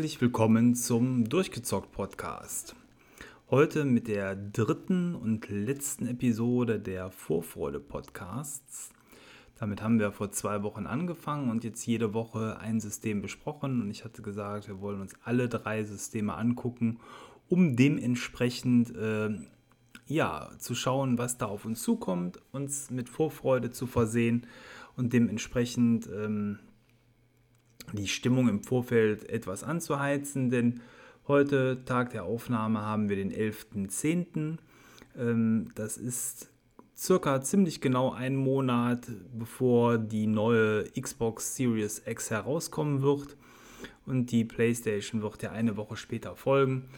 Herzlich willkommen zum Durchgezockt Podcast. Heute mit der dritten und letzten Episode der Vorfreude Podcasts. Damit haben wir vor zwei Wochen angefangen und jetzt jede Woche ein System besprochen. Und ich hatte gesagt, wir wollen uns alle drei Systeme angucken, um dementsprechend äh, ja, zu schauen, was da auf uns zukommt, uns mit Vorfreude zu versehen und dementsprechend ähm, die Stimmung im Vorfeld etwas anzuheizen, denn heute, Tag der Aufnahme, haben wir den 11.10. Ähm, das ist circa ziemlich genau einen Monat, bevor die neue Xbox Series X herauskommen wird. Und die PlayStation wird ja eine Woche später folgen.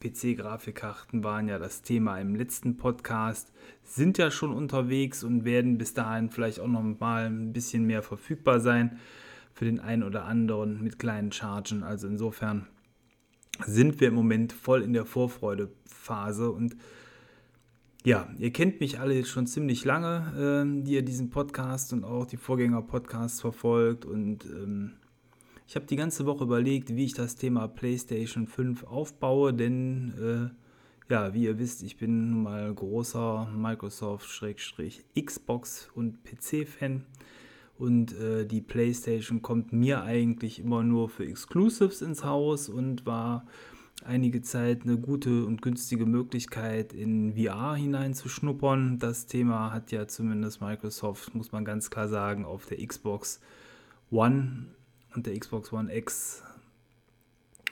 PC-Grafikkarten waren ja das Thema im letzten Podcast, sind ja schon unterwegs und werden bis dahin vielleicht auch noch mal ein bisschen mehr verfügbar sein für den einen oder anderen mit kleinen Chargen. Also insofern sind wir im Moment voll in der Vorfreudephase und ja, ihr kennt mich alle jetzt schon ziemlich lange, äh, die ihr diesen Podcast und auch die Vorgänger-Podcasts verfolgt und ähm, ich habe die ganze Woche überlegt, wie ich das Thema PlayStation 5 aufbaue, denn äh, ja, wie ihr wisst, ich bin nun mal großer Microsoft-Xbox und PC-Fan. Und äh, die PlayStation kommt mir eigentlich immer nur für Exclusives ins Haus und war einige Zeit eine gute und günstige Möglichkeit, in VR hineinzuschnuppern. Das Thema hat ja zumindest Microsoft, muss man ganz klar sagen, auf der Xbox One und der Xbox One X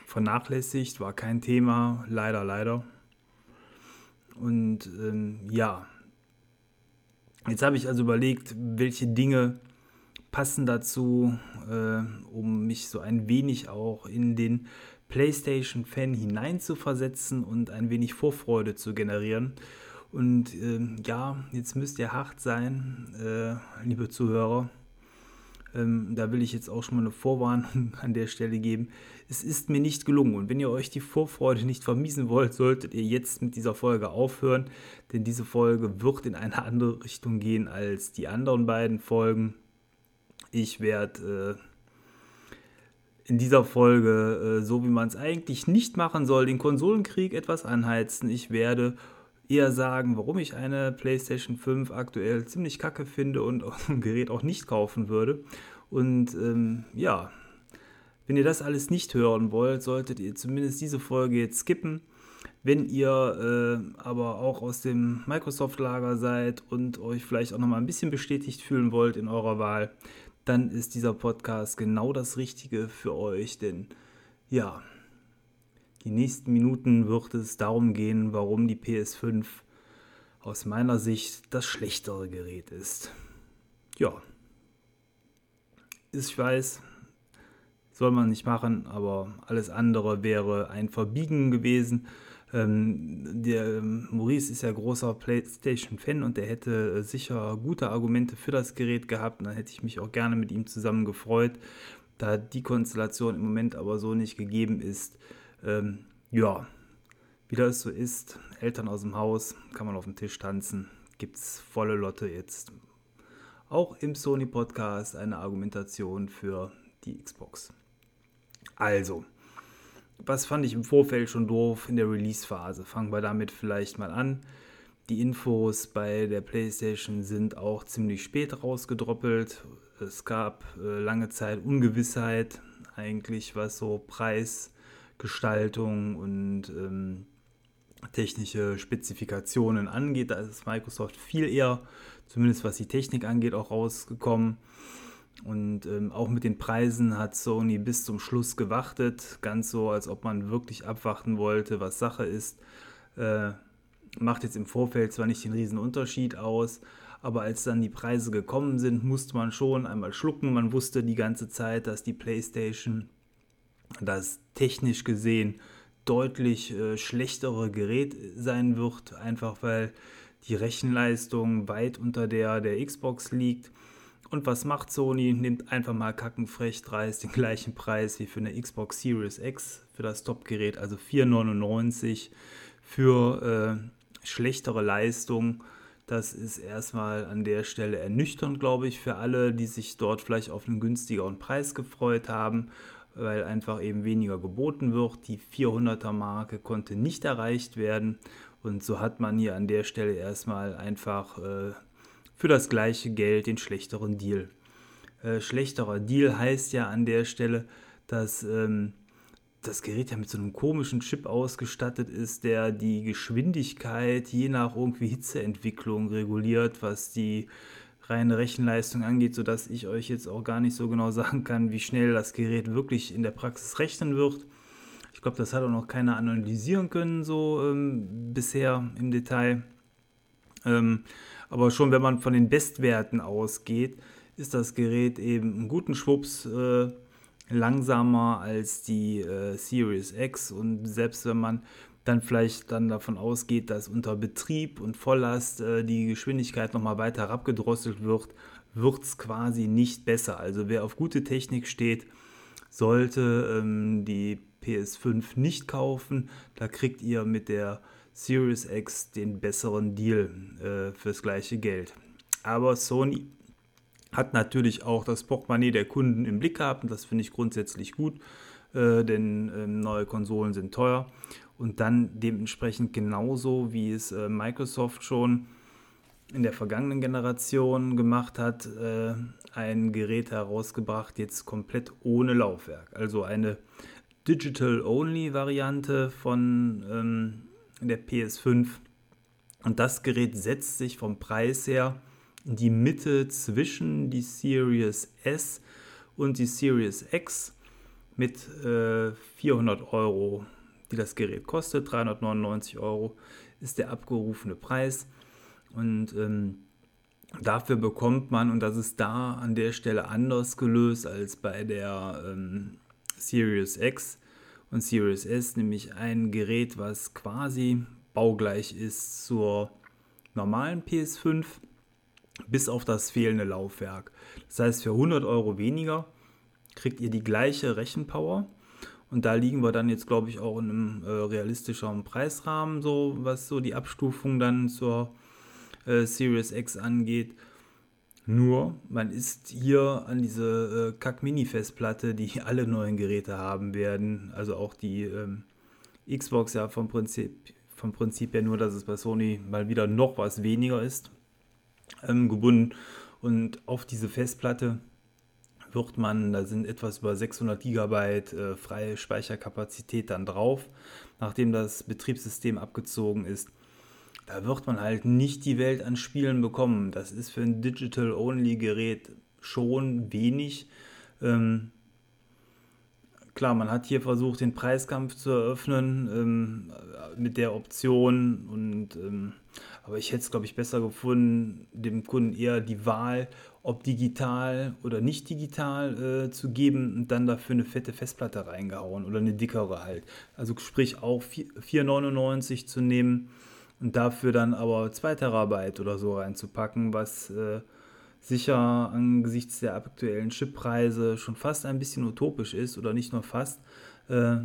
vernachlässigt, war kein Thema, leider, leider. Und ähm, ja, jetzt habe ich also überlegt, welche Dinge passen dazu, äh, um mich so ein wenig auch in den PlayStation-Fan hineinzuversetzen und ein wenig Vorfreude zu generieren. Und äh, ja, jetzt müsst ihr hart sein, äh, liebe Zuhörer. Ähm, da will ich jetzt auch schon mal eine Vorwarnung an der Stelle geben. Es ist mir nicht gelungen. Und wenn ihr euch die Vorfreude nicht vermiesen wollt, solltet ihr jetzt mit dieser Folge aufhören. Denn diese Folge wird in eine andere Richtung gehen als die anderen beiden Folgen. Ich werde äh, in dieser Folge, äh, so wie man es eigentlich nicht machen soll, den Konsolenkrieg etwas anheizen. Ich werde eher sagen, warum ich eine PlayStation 5 aktuell ziemlich kacke finde und ein Gerät auch nicht kaufen würde. Und ähm, ja, wenn ihr das alles nicht hören wollt, solltet ihr zumindest diese Folge jetzt skippen. Wenn ihr äh, aber auch aus dem Microsoft-Lager seid und euch vielleicht auch noch mal ein bisschen bestätigt fühlen wollt in eurer Wahl, dann ist dieser Podcast genau das Richtige für euch, denn ja, die nächsten Minuten wird es darum gehen, warum die PS5 aus meiner Sicht das schlechtere Gerät ist. Ja, ich weiß, soll man nicht machen, aber alles andere wäre ein Verbiegen gewesen. Ähm, der ähm, Maurice ist ja großer PlayStation-Fan und der hätte äh, sicher gute Argumente für das Gerät gehabt. Und dann hätte ich mich auch gerne mit ihm zusammen gefreut. Da die Konstellation im Moment aber so nicht gegeben ist, ähm, ja, wie das so ist, Eltern aus dem Haus, kann man auf dem Tisch tanzen, gibt es volle Lotte jetzt. Auch im Sony-Podcast eine Argumentation für die Xbox. Also, was fand ich im Vorfeld schon doof in der Release-Phase? Fangen wir damit vielleicht mal an. Die Infos bei der PlayStation sind auch ziemlich spät rausgedroppelt. Es gab äh, lange Zeit Ungewissheit, eigentlich was so Preisgestaltung und ähm, technische Spezifikationen angeht. Da ist Microsoft viel eher, zumindest was die Technik angeht, auch rausgekommen. Und ähm, auch mit den Preisen hat Sony bis zum Schluss gewartet, ganz so, als ob man wirklich abwarten wollte, was Sache ist. Äh, macht jetzt im Vorfeld zwar nicht den riesen Unterschied aus, aber als dann die Preise gekommen sind, musste man schon einmal schlucken. Man wusste die ganze Zeit, dass die PlayStation das technisch gesehen deutlich äh, schlechtere Gerät sein wird, einfach weil die Rechenleistung weit unter der der Xbox liegt und was macht Sony? Nimmt einfach mal kackenfrech dreist den gleichen Preis wie für eine Xbox Series X für das Top-Gerät, also 4,99 für äh, schlechtere Leistung. Das ist erstmal an der Stelle ernüchternd, glaube ich, für alle, die sich dort vielleicht auf einen günstigeren Preis gefreut haben. weil einfach eben weniger geboten wird. Die 400er Marke konnte nicht erreicht werden und so hat man hier an der Stelle erstmal einfach äh, für das gleiche Geld den schlechteren Deal. Äh, schlechterer Deal heißt ja an der Stelle, dass ähm, das Gerät ja mit so einem komischen Chip ausgestattet ist, der die Geschwindigkeit je nach irgendwie Hitzeentwicklung reguliert, was die reine Rechenleistung angeht, sodass ich euch jetzt auch gar nicht so genau sagen kann, wie schnell das Gerät wirklich in der Praxis rechnen wird. Ich glaube, das hat auch noch keiner analysieren können, so ähm, bisher im Detail. Ähm, aber schon wenn man von den Bestwerten ausgeht, ist das Gerät eben einen guten Schwupps äh, langsamer als die äh, Series X. Und selbst wenn man dann vielleicht dann davon ausgeht, dass unter Betrieb und Volllast äh, die Geschwindigkeit nochmal weiter abgedrosselt wird, wird es quasi nicht besser. Also wer auf gute Technik steht, sollte ähm, die PS5 nicht kaufen. Da kriegt ihr mit der Series X den besseren Deal äh, fürs gleiche Geld. Aber Sony hat natürlich auch das Portemonnaie der Kunden im Blick gehabt und das finde ich grundsätzlich gut, äh, denn äh, neue Konsolen sind teuer und dann dementsprechend genauso wie es äh, Microsoft schon in der vergangenen Generation gemacht hat, äh, ein Gerät herausgebracht, jetzt komplett ohne Laufwerk. Also eine Digital-Only-Variante von ähm, der PS5. Und das Gerät setzt sich vom Preis her in die Mitte zwischen die Series S und die Series X mit äh, 400 Euro, die das Gerät kostet. 399 Euro ist der abgerufene Preis. Und ähm, dafür bekommt man, und das ist da an der Stelle anders gelöst als bei der ähm, Series X und Series S, nämlich ein Gerät, was quasi baugleich ist zur normalen PS5, bis auf das fehlende Laufwerk. Das heißt, für 100 Euro weniger kriegt ihr die gleiche Rechenpower. Und da liegen wir dann jetzt, glaube ich, auch in einem äh, realistischeren Preisrahmen, so was so die Abstufung dann zur äh, Series X angeht. Nur, man ist hier an diese äh, Kack-Mini-Festplatte, die alle neuen Geräte haben werden, also auch die ähm, Xbox ja vom Prinzip, vom Prinzip her nur, dass es bei Sony mal wieder noch was weniger ist, ähm, gebunden. Und auf diese Festplatte wird man, da sind etwas über 600 GB äh, freie Speicherkapazität dann drauf, nachdem das Betriebssystem abgezogen ist da wird man halt nicht die Welt an Spielen bekommen. Das ist für ein Digital-Only-Gerät schon wenig. Ähm, klar, man hat hier versucht, den Preiskampf zu eröffnen ähm, mit der Option und ähm, aber ich hätte es, glaube ich, besser gefunden, dem Kunden eher die Wahl, ob digital oder nicht digital äh, zu geben und dann dafür eine fette Festplatte reingehauen oder eine dickere halt. Also sprich auch 4,99 zu nehmen und dafür dann aber 2 Terabyte oder so reinzupacken, was äh, sicher angesichts der aktuellen Chippreise schon fast ein bisschen utopisch ist oder nicht nur fast. Äh,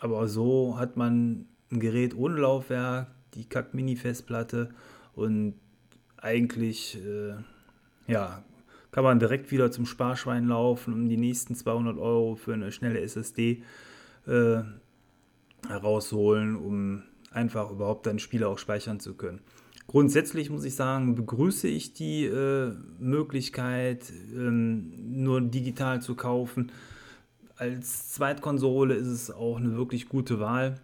aber so hat man ein Gerät ohne Laufwerk, die Kack-Mini-Festplatte und eigentlich äh, ja, kann man direkt wieder zum Sparschwein laufen, um die nächsten 200 Euro für eine schnelle SSD äh, herausholen, um einfach überhaupt deine Spiele auch speichern zu können. Grundsätzlich muss ich sagen, begrüße ich die äh, Möglichkeit, ähm, nur digital zu kaufen. Als Zweitkonsole ist es auch eine wirklich gute Wahl.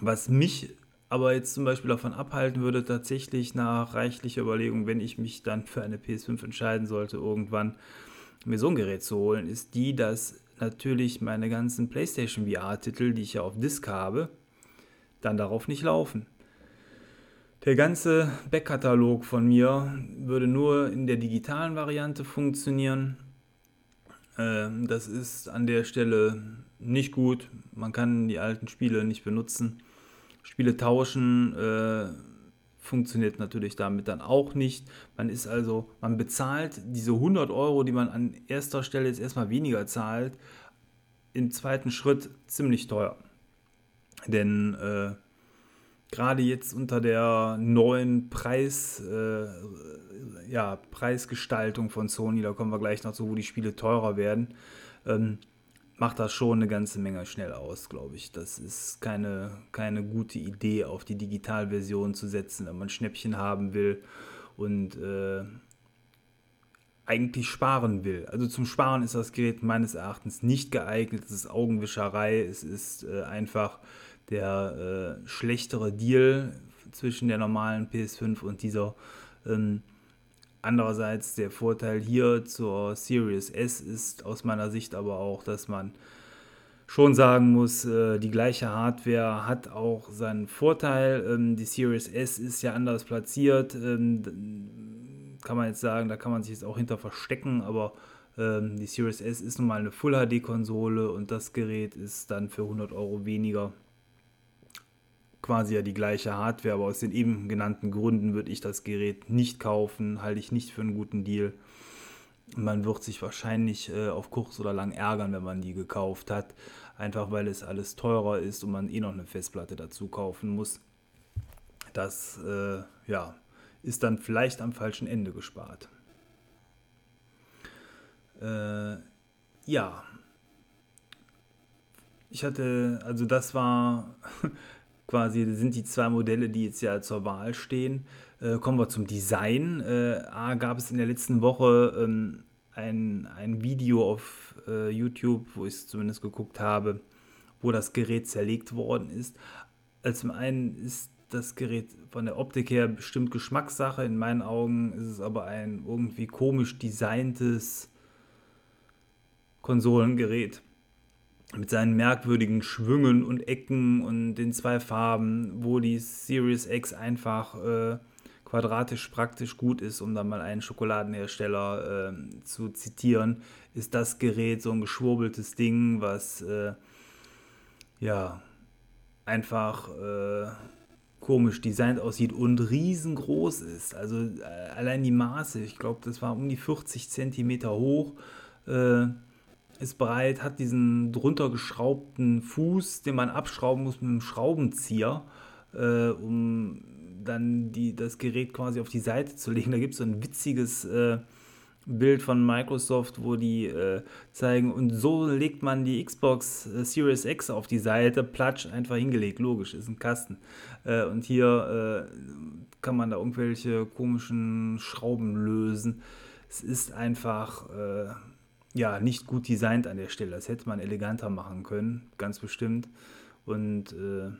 Was mich aber jetzt zum Beispiel davon abhalten würde, tatsächlich nach reichlicher Überlegung, wenn ich mich dann für eine PS5 entscheiden sollte, irgendwann mir so ein Gerät zu holen, ist die, dass natürlich meine ganzen PlayStation VR-Titel, die ich ja auf Disk habe, dann darauf nicht laufen. Der ganze Backkatalog von mir würde nur in der digitalen Variante funktionieren. Ähm, das ist an der Stelle nicht gut. Man kann die alten Spiele nicht benutzen. Spiele tauschen äh, funktioniert natürlich damit dann auch nicht. Man ist also, man bezahlt diese 100 Euro, die man an erster Stelle jetzt erstmal weniger zahlt, im zweiten Schritt ziemlich teuer. Denn äh, gerade jetzt unter der neuen Preis, äh, ja, Preisgestaltung von Sony, da kommen wir gleich noch zu, wo die Spiele teurer werden, ähm, macht das schon eine ganze Menge schnell aus, glaube ich. Das ist keine, keine gute Idee, auf die Digitalversion zu setzen, wenn man Schnäppchen haben will und äh, eigentlich sparen will. Also zum Sparen ist das Gerät meines Erachtens nicht geeignet. Es ist Augenwischerei. Es ist äh, einfach der äh, schlechtere Deal zwischen der normalen PS5 und dieser. Ähm, andererseits der Vorteil hier zur Series S ist aus meiner Sicht aber auch, dass man schon sagen muss, äh, die gleiche Hardware hat auch seinen Vorteil. Ähm, die Series S ist ja anders platziert. Ähm, kann man jetzt sagen, da kann man sich jetzt auch hinter verstecken, aber ähm, die Series S ist nun mal eine Full HD Konsole und das Gerät ist dann für 100 Euro weniger quasi ja die gleiche Hardware, aber aus den eben genannten Gründen würde ich das Gerät nicht kaufen, halte ich nicht für einen guten Deal. Man wird sich wahrscheinlich äh, auf kurz oder lang ärgern, wenn man die gekauft hat, einfach weil es alles teurer ist und man eh noch eine Festplatte dazu kaufen muss. Das, äh, ja, ist dann vielleicht am falschen Ende gespart. Äh, ja. Ich hatte, also das war quasi, sind die zwei Modelle, die jetzt ja zur Wahl stehen. Äh, kommen wir zum Design. Äh, A, gab es in der letzten Woche ähm, ein, ein Video auf äh, YouTube, wo ich es zumindest geguckt habe, wo das Gerät zerlegt worden ist. Also zum einen ist das Gerät von der Optik her bestimmt Geschmackssache. In meinen Augen ist es aber ein irgendwie komisch designtes Konsolengerät mit seinen merkwürdigen Schwüngen und Ecken und den zwei Farben, wo die Series X einfach äh, quadratisch praktisch gut ist, um dann mal einen Schokoladenhersteller äh, zu zitieren, ist das Gerät so ein geschwurbeltes Ding, was äh, ja einfach äh, komisch designt aussieht und riesengroß ist. Also äh, allein die Maße, ich glaube, das war um die 40 cm hoch, äh, ist breit, hat diesen drunter geschraubten Fuß, den man abschrauben muss mit einem Schraubenzieher, äh, um dann die, das Gerät quasi auf die Seite zu legen. Da gibt es so ein witziges äh, Bild von Microsoft, wo die äh, zeigen, und so legt man die Xbox äh, Series X auf die Seite, platsch, einfach hingelegt, logisch, ist ein Kasten. Äh, und hier äh, kann man da irgendwelche komischen Schrauben lösen. Es ist einfach ja, nicht gut designt an der Stelle. Das hätte man eleganter machen können, ganz bestimmt. Und äh,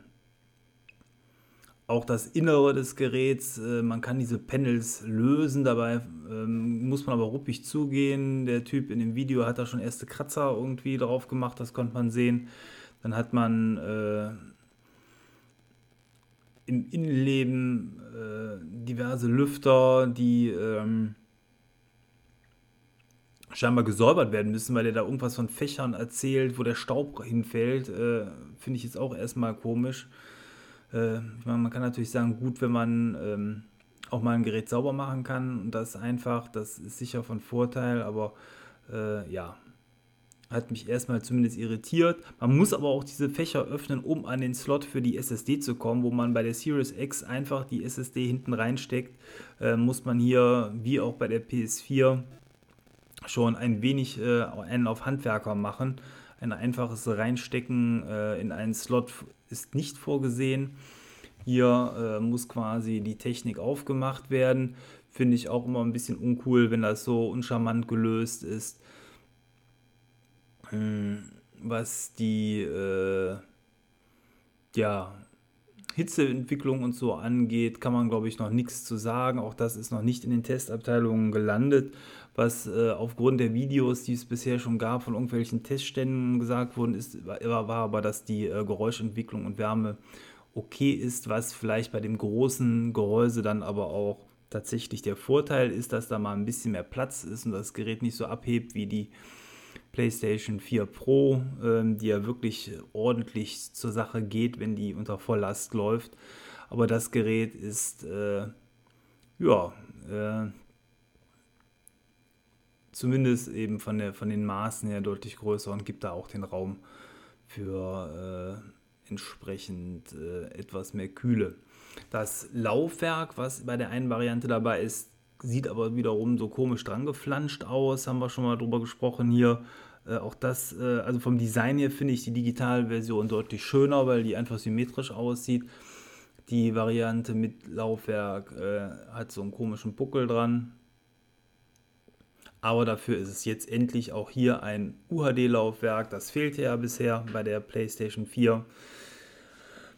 auch das Innere des Geräts, äh, man kann diese Panels lösen, dabei ähm, muss man aber ruppig zugehen. Der Typ in dem Video hat da schon erste Kratzer irgendwie drauf gemacht, das konnte man sehen. Dann hat man äh, im Innenleben äh, diverse Lüfter, die ähm, scheinbar gesäubert werden müssen, weil er da irgendwas von Fächern erzählt, wo der Staub hinfällt. Äh, Finde ich jetzt auch erstmal komisch. Äh, meine, man kann natürlich sagen, gut, wenn man ähm, auch mal ein Gerät sauber machen kann und das einfach, das ist sicher von Vorteil, aber äh, ja, hat mich erstmal zumindest irritiert. Man muss aber auch diese Fächer öffnen, um an den Slot für die SSD zu kommen, wo man bei der Series X einfach die SSD hinten reinsteckt, äh, muss man hier, wie auch bei der PS4, schon ein wenig äh, einen auf Handwerker machen. Ein einfaches Reinstecken äh, in einen Slot ist nicht vorgesehen. Hier äh, muss quasi die Technik aufgemacht werden. Finde ich auch immer ein bisschen uncool, wenn das so uncharmant gelöst ist. Hm, was die äh, ja, Hitzeentwicklung und so angeht, kann man, glaube ich, noch nichts zu sagen. Auch das ist noch nicht in den Testabteilungen gelandet was äh, aufgrund der Videos, die es bisher schon gab, von irgendwelchen Testständen gesagt worden ist, war, war aber, dass die äh, Geräuschentwicklung und Wärme okay ist, was vielleicht bei dem großen Gehäuse dann aber auch tatsächlich der Vorteil ist, dass da mal ein bisschen mehr Platz ist und das Gerät nicht so abhebt wie die PlayStation 4 Pro, ähm, die ja wirklich ordentlich zur Sache geht, wenn die unter Volllast läuft. Aber das Gerät ist äh, ja äh, zumindest eben von, der, von den Maßen her deutlich größer und gibt da auch den Raum für äh, entsprechend äh, etwas mehr Kühle. Das Laufwerk, was bei der einen Variante dabei ist, sieht aber wiederum so komisch dran geflanscht aus, haben wir schon mal drüber gesprochen hier. Äh, auch das, äh, also vom Design her finde ich die Digitalversion deutlich schöner, weil die einfach symmetrisch aussieht. Die Variante mit Laufwerk äh, hat so einen komischen Buckel dran. Aber dafür ist es jetzt endlich auch hier ein UHD-Laufwerk. Das fehlte ja bisher bei der PlayStation 4.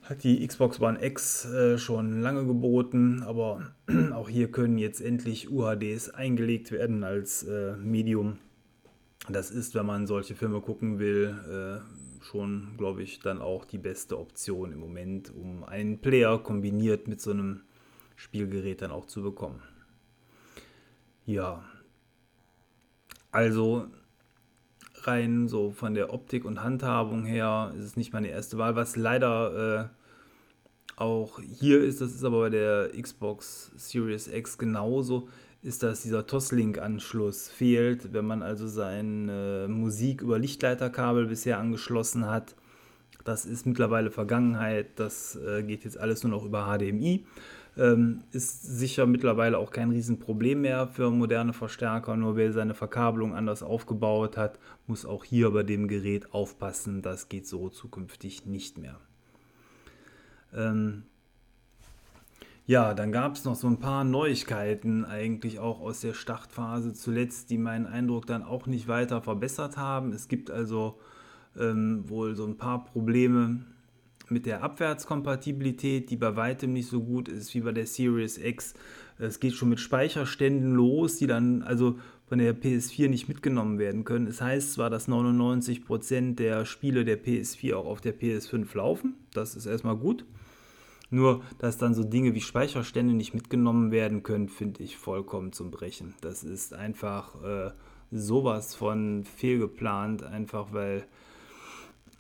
Hat die Xbox One X äh, schon lange geboten, aber auch hier können jetzt endlich UHDs eingelegt werden als äh, Medium. Das ist, wenn man solche Filme gucken will, äh, schon, glaube ich, dann auch die beste Option im Moment, um einen Player kombiniert mit so einem Spielgerät dann auch zu bekommen. Ja, also rein so von der Optik und Handhabung her ist es nicht meine erste Wahl, was leider äh, auch hier ist, das ist aber bei der Xbox Series X genauso, ist, dass dieser Toslink-Anschluss fehlt. Wenn man also seine Musik über Lichtleiterkabel bisher angeschlossen hat, das ist mittlerweile Vergangenheit, das äh, geht jetzt alles nur noch über HDMI. Ähm, ist sicher mittlerweile auch kein Riesenproblem mehr für moderne Verstärker, nur wer seine Verkabelung anders aufgebaut hat, muss auch hier bei dem Gerät aufpassen, das geht so zukünftig nicht mehr. Ähm, ja, dann gab es noch so ein paar Neuigkeiten eigentlich auch aus der Startphase zuletzt, die meinen Eindruck dann auch nicht weiter verbessert haben. Es gibt also ähm, wohl so ein paar Probleme mit der Abwärtskompatibilität, die bei weitem nicht so gut ist wie bei der Series X. Es geht schon mit Speicherständen los, die dann also von der PS4 nicht mitgenommen werden können. Es heißt zwar, dass 99% der Spiele der PS4 auch auf der PS5 laufen. Das ist erstmal gut. Nur, dass dann so Dinge wie Speicherstände nicht mitgenommen werden können, finde ich vollkommen zum Brechen. Das ist einfach äh, sowas von fehlgeplant, einfach weil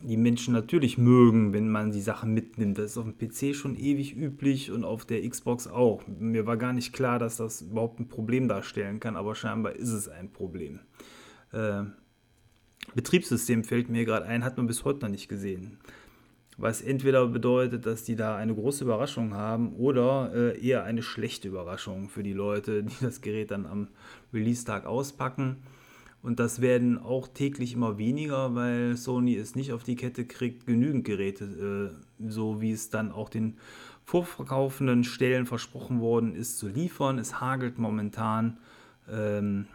die Menschen natürlich mögen, wenn man die Sachen mitnimmt. Das ist auf dem PC schon ewig üblich und auf der Xbox auch. Mir war gar nicht klar, dass das überhaupt ein Problem darstellen kann, aber scheinbar ist es ein Problem. Äh, Betriebssystem fällt mir gerade ein, hat man bis heute noch nicht gesehen was entweder bedeutet, dass die da eine große Überraschung haben oder äh, eher eine schlechte Überraschung für die Leute, die das Gerät dann am Release-Tag auspacken. Und das werden auch täglich immer weniger, weil Sony es nicht auf die Kette kriegt, genügend Geräte, äh, so wie es dann auch den vorverkaufenden Stellen versprochen worden ist, zu liefern. Es hagelt momentan ähm,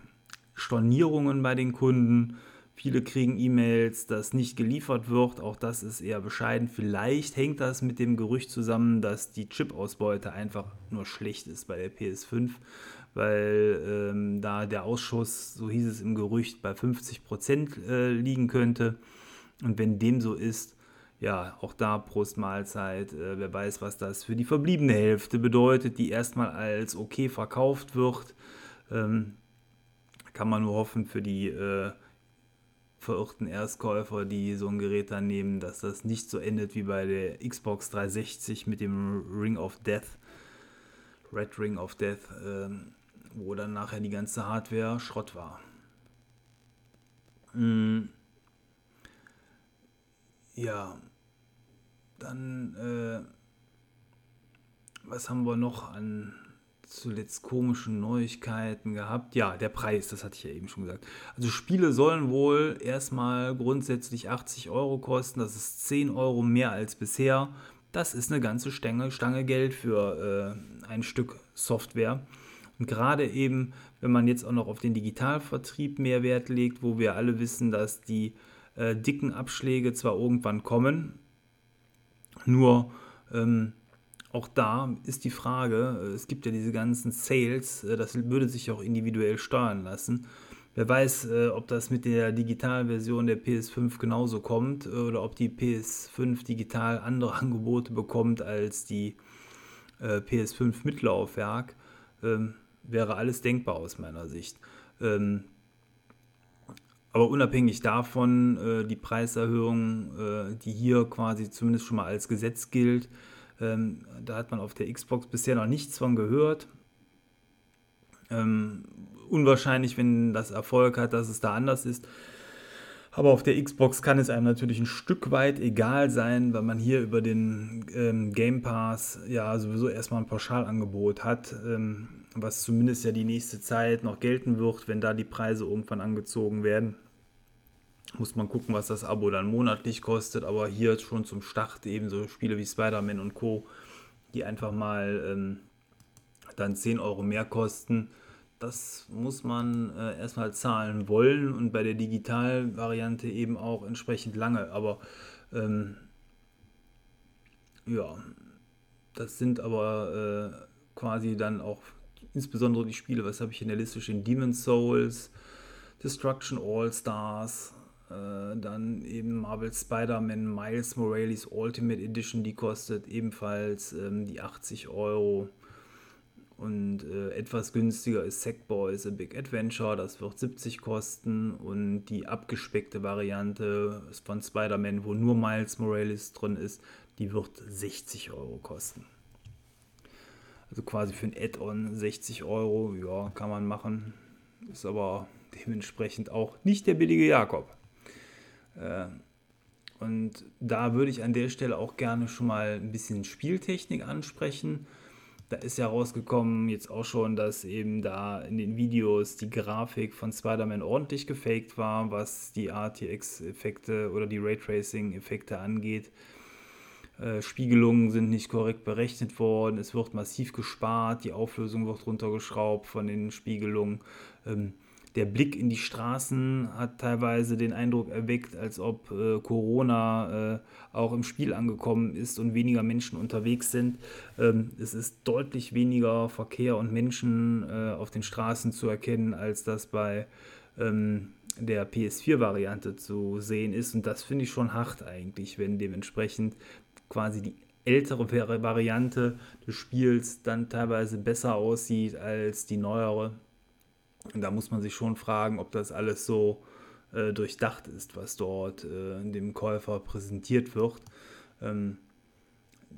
Stornierungen bei den Kunden Viele kriegen E-Mails, dass nicht geliefert wird. Auch das ist eher bescheiden. Vielleicht hängt das mit dem Gerücht zusammen, dass die Chip-Ausbeute einfach nur schlecht ist bei der PS5, weil ähm, da der Ausschuss, so hieß es im Gerücht, bei 50 Prozent äh, liegen könnte. Und wenn dem so ist, ja, auch da Prost Mahlzeit. Äh, wer weiß, was das für die verbliebene Hälfte bedeutet, die erstmal als okay verkauft wird. Ähm, kann man nur hoffen für die äh, verirrten Erstkäufer, die so ein Gerät dann nehmen, dass das nicht so endet wie bei der Xbox 360 mit dem Ring of Death, Red Ring of Death, äh, wo dann nachher die ganze Hardware Schrott war. Mm. Ja, dann, äh, was haben wir noch an zuletzt komische Neuigkeiten gehabt. Ja, der Preis, das hatte ich ja eben schon gesagt. Also Spiele sollen wohl erstmal grundsätzlich 80 Euro kosten. Das ist 10 Euro mehr als bisher. Das ist eine ganze Stange, Stange Geld für äh, ein Stück Software. Und gerade eben, wenn man jetzt auch noch auf den Digitalvertrieb mehr Wert legt, wo wir alle wissen, dass die äh, dicken Abschläge zwar irgendwann kommen, nur ähm, auch da ist die Frage, äh, es gibt ja diese ganzen Sales, äh, das würde sich auch individuell steuern lassen. Wer weiß, äh, ob das mit der Digitalversion der PS5 genauso kommt oder ob die PS5 digital andere Angebote bekommt als die PS5 mit Laufwerk. Wäre alles denkbar aus meiner Sicht. Ähm, aber unabhängig davon, die Preiserhöhung, die hier quasi zumindest schon mal als Gesetz gilt, ähm, da hat man auf der Xbox bisher noch nichts von gehört. Ähm, unwahrscheinlich, wenn das Erfolg hat, dass es da anders ist. Aber auf der Xbox kann es einem natürlich ein Stück weit egal sein, weil man hier über den ähm, Game Pass ja sowieso erstmal ein Pauschalangebot hat, ähm, was zumindest ja die nächste Zeit noch gelten wird, wenn da die Preise irgendwann angezogen werden. Muss man gucken, was das Abo dann monatlich kostet. Aber hier schon zum Start eben so Spiele wie Spider-Man und Co., die einfach mal ähm, dann 10 Euro mehr kosten. Das muss man äh, erstmal zahlen wollen und bei der Digitalvariante eben auch entsprechend lange. Aber ähm, ja, das sind aber äh, quasi dann auch insbesondere die Spiele, was habe ich in der Liste stehen? Demon's Souls, Destruction All Stars, äh, dann eben Marvel Spider-Man Miles Morales Ultimate Edition, die kostet ebenfalls ähm, die 80 Euro. Und äh, etwas günstiger ist Sackboys A Big Adventure, das wird 70 kosten. Und die abgespeckte Variante von Spider-Man, wo nur Miles Morales drin ist, die wird 60 Euro kosten. Also quasi für ein Add-on 60 Euro, ja, kann man machen. Ist aber dementsprechend auch nicht der billige Jakob. Äh, und da würde ich an der Stelle auch gerne schon mal ein bisschen Spieltechnik ansprechen. Da ist ja rausgekommen jetzt auch schon, dass eben da in den Videos die Grafik von Spider-Man ordentlich gefaked war, was die RTX-Effekte oder die Raytracing-Effekte angeht. Äh, Spiegelungen sind nicht korrekt berechnet worden, es wird massiv gespart, die Auflösung wird runtergeschraubt von den Spiegelungen. Ähm, der Blick in die Straßen hat teilweise den Eindruck erweckt, als ob äh, Corona äh, auch im Spiel angekommen ist und weniger Menschen unterwegs sind. Ähm, es ist deutlich weniger Verkehr und Menschen äh, auf den Straßen zu erkennen, als das bei ähm, der PS4-Variante zu sehen ist. Und das finde ich schon hart eigentlich, wenn dementsprechend quasi die ältere Variante des Spiels dann teilweise besser aussieht als die neuere. Und da muss man sich schon fragen, ob das alles so äh, durchdacht ist, was dort äh, dem Käufer präsentiert wird. Ähm,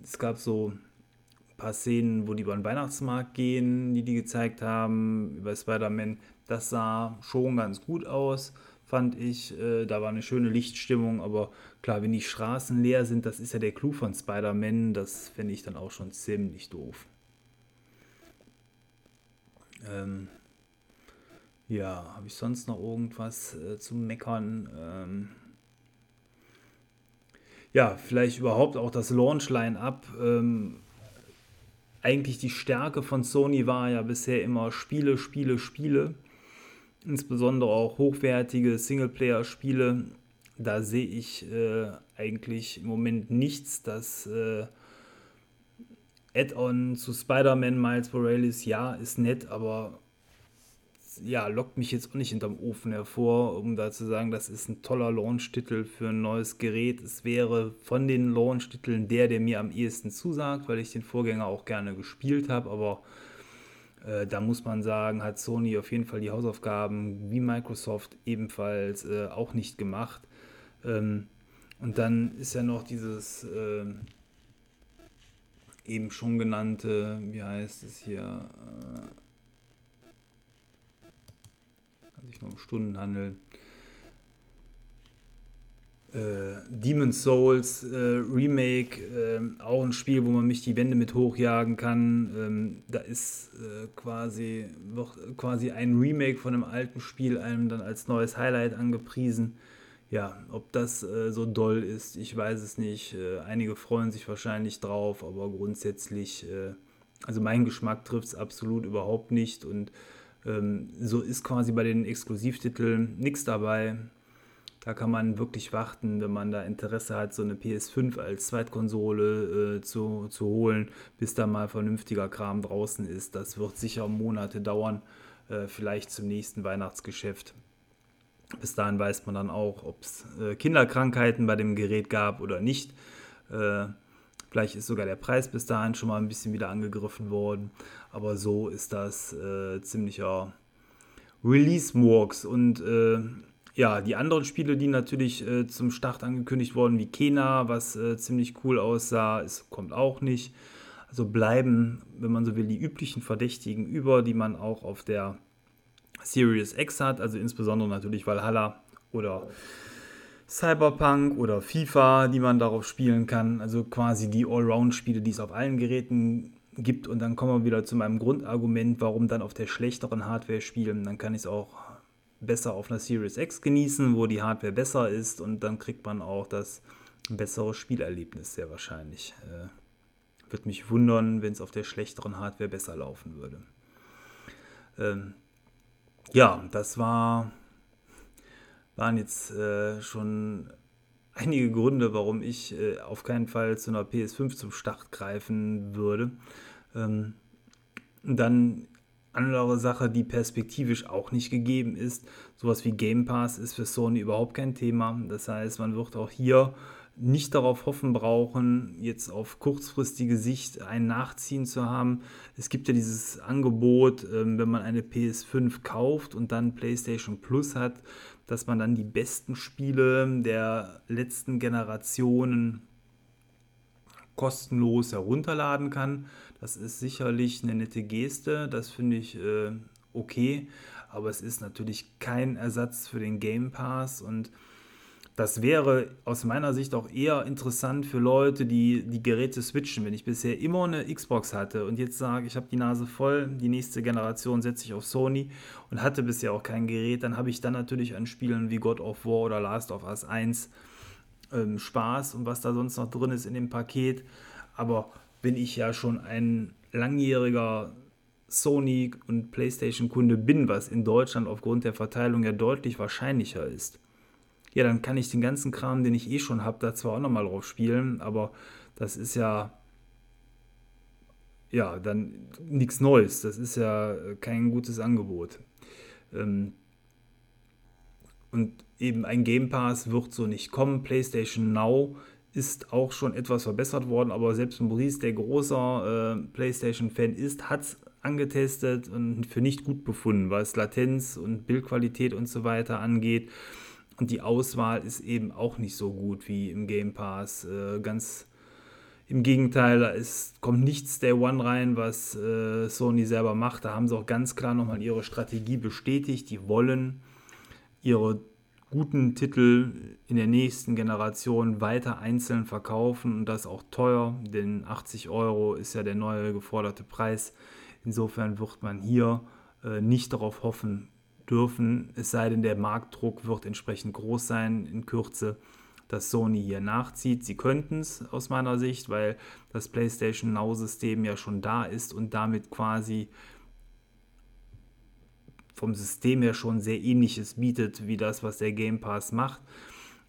es gab so ein paar Szenen, wo die über den Weihnachtsmarkt gehen, die die gezeigt haben, über Spider-Man. Das sah schon ganz gut aus fand ich. Äh, da war eine schöne Lichtstimmung, aber klar, wenn die Straßen leer sind, das ist ja der Clou von Spider-Man, das finde ich dann auch schon ziemlich doof. Ähm, ja, habe ich sonst noch irgendwas äh, zu meckern? Ähm, ja, vielleicht überhaupt auch das Launch-Line-Up. Ähm, eigentlich die Stärke von Sony war ja bisher immer Spiele, Spiele, Spiele insbesondere auch hochwertige Singleplayer-Spiele, da sehe ich äh, eigentlich im Moment nichts. Das äh, Add-on zu Spider-Man Miles Morales, ja, ist nett, aber ja, lockt mich jetzt auch nicht hinterm Ofen hervor, um da zu sagen, das ist ein toller Launch-Titel für ein neues Gerät. Es wäre von den Launch-Titeln der, der mir am ehesten zusagt, weil ich den Vorgänger auch gerne gespielt habe, aber da muss man sagen, hat Sony auf jeden Fall die Hausaufgaben wie Microsoft ebenfalls äh, auch nicht gemacht. Ähm, und dann ist ja noch dieses äh, eben schon genannte, wie heißt es hier, äh, kann sich noch um Stunden handeln, äh, Demon's Souls äh, Remake, äh, auch ein Spiel, wo man mich die Wände mit hochjagen kann. Ähm, da ist äh, quasi, wird quasi ein Remake von einem alten Spiel einem dann als neues Highlight angepriesen. Ja, ob das äh, so doll ist, ich weiß es nicht. Äh, einige freuen sich wahrscheinlich drauf, aber grundsätzlich, also mein Geschmack trifft es absolut überhaupt nicht und ähm, so ist quasi bei den Exklusivtiteln nichts dabei. Da kann man wirklich warten, wenn man da Interesse hat, so eine PS5 als Zweitkonsole äh, zu, zu holen, bis da mal vernünftiger Kram draußen ist. Das wird sicher Monate dauern, äh, vielleicht zum nächsten Weihnachtsgeschäft. Bis dahin weiß man dann auch, ob es äh, Kinderkrankheiten bei dem Gerät gab oder nicht. Äh, vielleicht ist sogar der Preis bis dahin schon mal ein bisschen wieder angegriffen worden. Aber so ist das äh, ziemlicher Release-Murks. Und äh, ja, die anderen Spiele, die natürlich äh, zum Start angekündigt wurden, wie Kena, was äh, ziemlich cool aussah, es kommt auch nicht. Also bleiben, wenn man so will, die üblichen Verdächtigen über, die man auch auf der Series X hat, also insbesondere natürlich Valhalla oder Cyberpunk oder FIFA, die man darauf spielen kann. Also quasi die Allround-Spiele, die es auf allen Geräten gibt. Und dann kommen wir wieder zu meinem Grundargument, warum dann auf der schlechteren Hardware spielen. Dann kann ich es auch besser auf einer Series X genießen, wo die Hardware besser ist und dann kriegt man auch das bessere Spielerlebnis sehr wahrscheinlich. Äh, würde mich wundern, wenn es auf der schlechteren Hardware besser laufen würde. Ähm, ja, das war, waren jetzt äh, schon einige Gründe, warum ich äh, auf keinen Fall zu einer PS5 zum Start greifen würde. Ähm, dann andere Sache, die perspektivisch auch nicht gegeben ist. Sowas wie Game Pass ist für Sony überhaupt kein Thema. Das heißt, man wird auch hier nicht darauf hoffen brauchen, jetzt auf kurzfristige Sicht ein Nachziehen zu haben. Es gibt ja dieses Angebot, ähm, wenn man eine PS5 kauft und dann PlayStation Plus hat, dass man dann die besten Spiele der letzten Generationen kostenlos herunterladen kann. Das ist sicherlich eine nette Geste, das finde ich äh, okay, aber es ist natürlich kein Ersatz für den Game Pass und das wäre aus meiner Sicht auch eher interessant für Leute, die die Geräte switchen. Wenn ich bisher immer eine Xbox hatte und jetzt sage, ich habe die Nase voll, die nächste Generation setze ich auf Sony und hatte bisher auch kein Gerät, dann habe ich dann natürlich an Spielen wie God of War oder Last of Us 1 ähm, Spaß und was da sonst noch drin ist in dem Paket. Aber wenn ich ja schon ein langjähriger Sony- und PlayStation-Kunde bin, was in Deutschland aufgrund der Verteilung ja deutlich wahrscheinlicher ist, ja, dann kann ich den ganzen Kram, den ich eh schon habe, da zwar auch nochmal drauf spielen, aber das ist ja, ja, dann nichts Neues. Das ist ja kein gutes Angebot. Ähm, und eben ein Game Pass wird so nicht kommen. PlayStation Now ist auch schon etwas verbessert worden, aber selbst Maurice, der großer äh, PlayStation-Fan ist, hat es angetestet und für nicht gut befunden, was Latenz und Bildqualität und so weiter angeht. Und die Auswahl ist eben auch nicht so gut wie im Game Pass. Äh, ganz im Gegenteil, da ist, kommt nichts Day One rein, was äh, Sony selber macht. Da haben sie auch ganz klar nochmal ihre Strategie bestätigt. Die wollen ihre guten Titel in der nächsten Generation weiter einzeln verkaufen und das auch teuer, denn 80 Euro ist ja der neue geforderte Preis. Insofern wird man hier äh, nicht darauf hoffen, dürfen, es sei denn, der Marktdruck wird entsprechend groß sein in Kürze, dass Sony hier nachzieht. Sie könnten es aus meiner Sicht, weil das PlayStation Now-System ja schon da ist und damit quasi vom System her schon sehr ähnliches bietet wie das, was der Game Pass macht.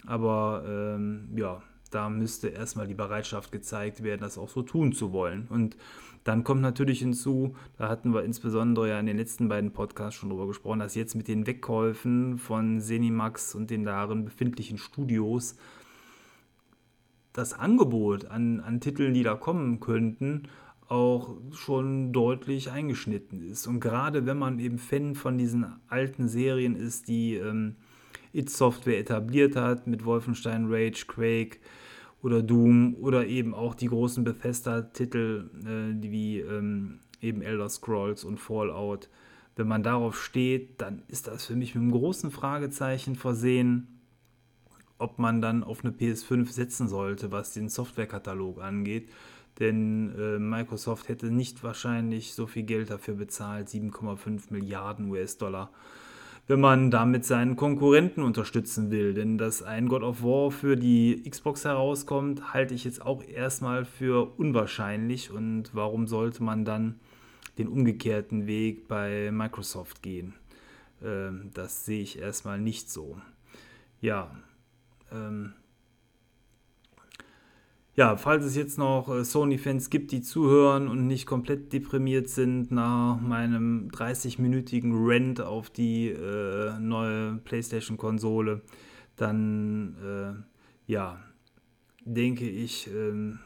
Aber ähm, ja, da müsste erstmal die Bereitschaft gezeigt werden, das auch so tun zu wollen. Und dann kommt natürlich hinzu, da hatten wir insbesondere ja in den letzten beiden Podcasts schon drüber gesprochen, dass jetzt mit den Wegkäufen von Zenimax und den darin befindlichen Studios das Angebot an, an Titeln, die da kommen könnten, auch schon deutlich eingeschnitten ist. Und gerade wenn man eben Fan von diesen alten Serien ist, die ähm, It Software etabliert hat, mit Wolfenstein, Rage, Quake, oder Doom oder eben auch die großen Bethesda-Titel äh, wie ähm, eben Elder Scrolls und Fallout. Wenn man darauf steht, dann ist das für mich mit einem großen Fragezeichen versehen, ob man dann auf eine PS5 setzen sollte, was den Softwarekatalog angeht. Denn äh, Microsoft hätte nicht wahrscheinlich so viel Geld dafür bezahlt, 7,5 Milliarden US-Dollar wenn man damit seinen Konkurrenten unterstützen will. Denn dass ein God of War für die Xbox herauskommt, halte ich jetzt auch erstmal für unwahrscheinlich. Und warum sollte man dann den umgekehrten Weg bei Microsoft gehen? Ähm, das sehe ich erstmal nicht so. Ja, ähm, ja, falls es jetzt noch äh, Sony-Fans gibt, die zuhören und nicht komplett deprimiert sind nach meinem 30-minütigen Rant auf die äh, neue PlayStation-Konsole, dann äh, ja, denke ich, ähm,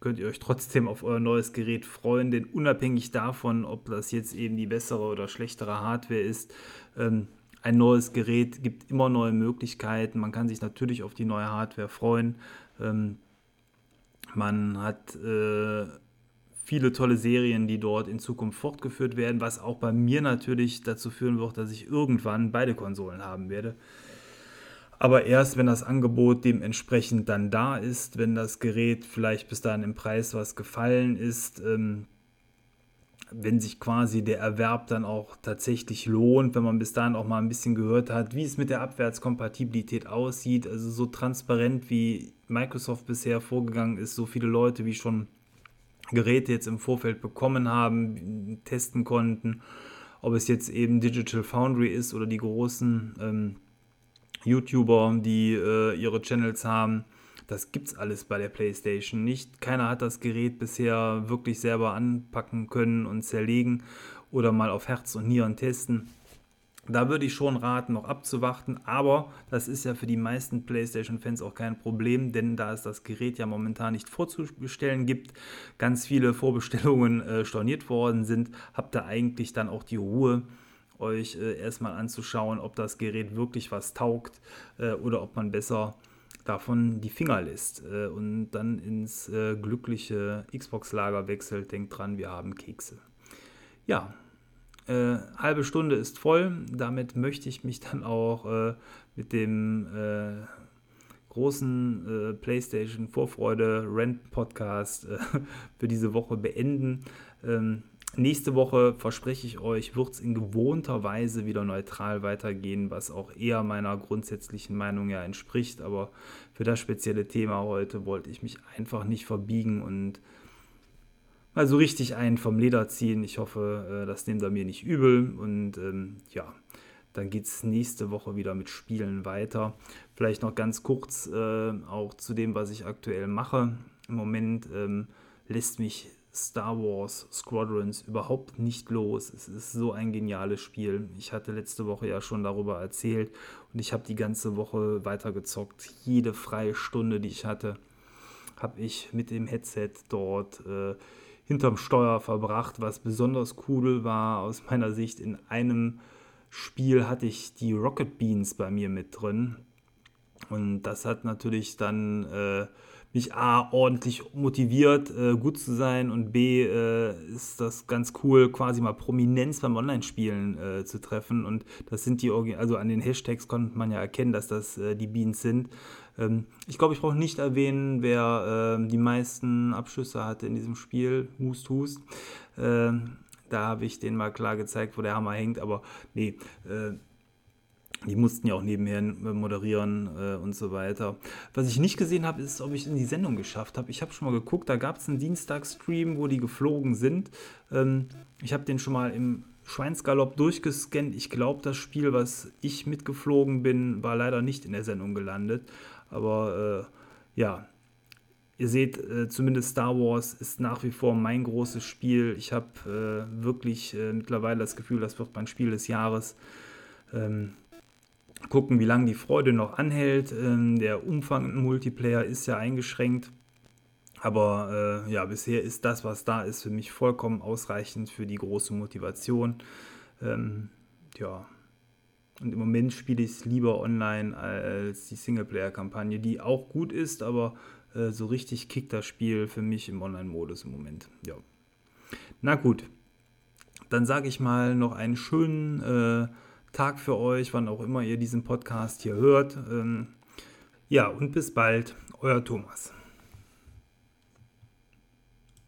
könnt ihr euch trotzdem auf euer neues Gerät freuen, denn unabhängig davon, ob das jetzt eben die bessere oder schlechtere Hardware ist, ähm, ein neues Gerät gibt immer neue Möglichkeiten. Man kann sich natürlich auf die neue Hardware freuen. Ähm, man hat äh, viele tolle Serien, die dort in Zukunft fortgeführt werden, was auch bei mir natürlich dazu führen wird, dass ich irgendwann beide Konsolen haben werde. Aber erst, wenn das Angebot dementsprechend dann da ist, wenn das Gerät vielleicht bis dahin im Preis was gefallen ist. Ähm, wenn sich quasi der Erwerb dann auch tatsächlich lohnt, wenn man bis dahin auch mal ein bisschen gehört hat, wie es mit der Abwärtskompatibilität aussieht. Also so transparent wie Microsoft bisher vorgegangen ist, so viele Leute wie schon Geräte jetzt im Vorfeld bekommen haben, testen konnten, ob es jetzt eben Digital Foundry ist oder die großen ähm, YouTuber, die äh, ihre Channels haben das gibt es alles bei der PlayStation nicht. Keiner hat das Gerät bisher wirklich selber anpacken können und zerlegen oder mal auf Herz und Nieren testen. Da würde ich schon raten, noch abzuwarten, aber das ist ja für die meisten PlayStation-Fans auch kein Problem, denn da es das Gerät ja momentan nicht vorzubestellen gibt, ganz viele Vorbestellungen äh, storniert worden sind, habt ihr eigentlich dann auch die Ruhe, euch äh, erstmal anzuschauen, ob das Gerät wirklich was taugt äh, oder ob man besser davon die Finger lässt äh, und dann ins äh, glückliche Xbox-Lager wechselt. Denkt dran, wir haben Kekse. Ja, äh, halbe Stunde ist voll. Damit möchte ich mich dann auch äh, mit dem äh, großen äh, PlayStation Vorfreude Rent Podcast für diese Woche beenden. Ähm, Nächste Woche verspreche ich euch, wird es in gewohnter Weise wieder neutral weitergehen, was auch eher meiner grundsätzlichen Meinung ja entspricht. Aber für das spezielle Thema heute wollte ich mich einfach nicht verbiegen und mal so richtig einen vom Leder ziehen. Ich hoffe, äh, das nehmt ihr mir nicht übel. Und ähm, ja, dann geht es nächste Woche wieder mit Spielen weiter. Vielleicht noch ganz kurz äh, auch zu dem, was ich aktuell mache. Im Moment ähm, lässt mich Star Wars Squadrons überhaupt nicht los. Es ist so ein geniales Spiel. Ich hatte letzte Woche ja schon darüber erzählt und ich habe die ganze Woche weitergezockt. Jede freie Stunde, die ich hatte, habe ich mit dem Headset dort äh, hinterm Steuer verbracht. Was besonders cool war aus meiner Sicht, in einem Spiel hatte ich die Rocket Beans bei mir mit drin. Und das hat natürlich dann äh, mich A, ordentlich motiviert, äh, gut zu sein und B, äh, ist das ganz cool, quasi mal Prominenz beim Online-Spielen äh, zu treffen. Und das sind die, also an den Hashtags konnte man ja erkennen, dass das äh, die Beans sind. Ähm, ich glaube, ich brauche nicht erwähnen, wer ähm, die meisten Abschüsse hatte in diesem Spiel. Hust, Hust. Ähm, da habe ich den mal klar gezeigt, wo der Hammer hängt, aber nee, äh, die mussten ja auch nebenher moderieren äh, und so weiter. Was ich nicht gesehen habe, ist, ob ich in die Sendung geschafft habe. Ich habe schon mal geguckt, da gab es einen Dienstagsstream, wo die geflogen sind. Ähm, ich habe den schon mal im Schweinsgalopp durchgescannt. Ich glaube, das Spiel, was ich mitgeflogen bin, war leider nicht in der Sendung gelandet. Aber äh, ja, ihr seht, äh, zumindest Star Wars ist nach wie vor mein großes Spiel. Ich habe äh, wirklich äh, mittlerweile das Gefühl, das wird mein Spiel des Jahres. Ähm, gucken, wie lange die Freude noch anhält. Ähm, der Umfang im Multiplayer ist ja eingeschränkt. Aber äh, ja, bisher ist das, was da ist, für mich vollkommen ausreichend für die große Motivation. Ähm, ja. Und im Moment spiele ich es lieber online als die Singleplayer-Kampagne, die auch gut ist, aber äh, so richtig kickt das Spiel für mich im Online-Modus im Moment. Ja. Na gut, dann sage ich mal noch einen schönen äh, Tag für euch, wann auch immer ihr diesen Podcast hier hört. Ähm, ja, und bis bald, euer Thomas.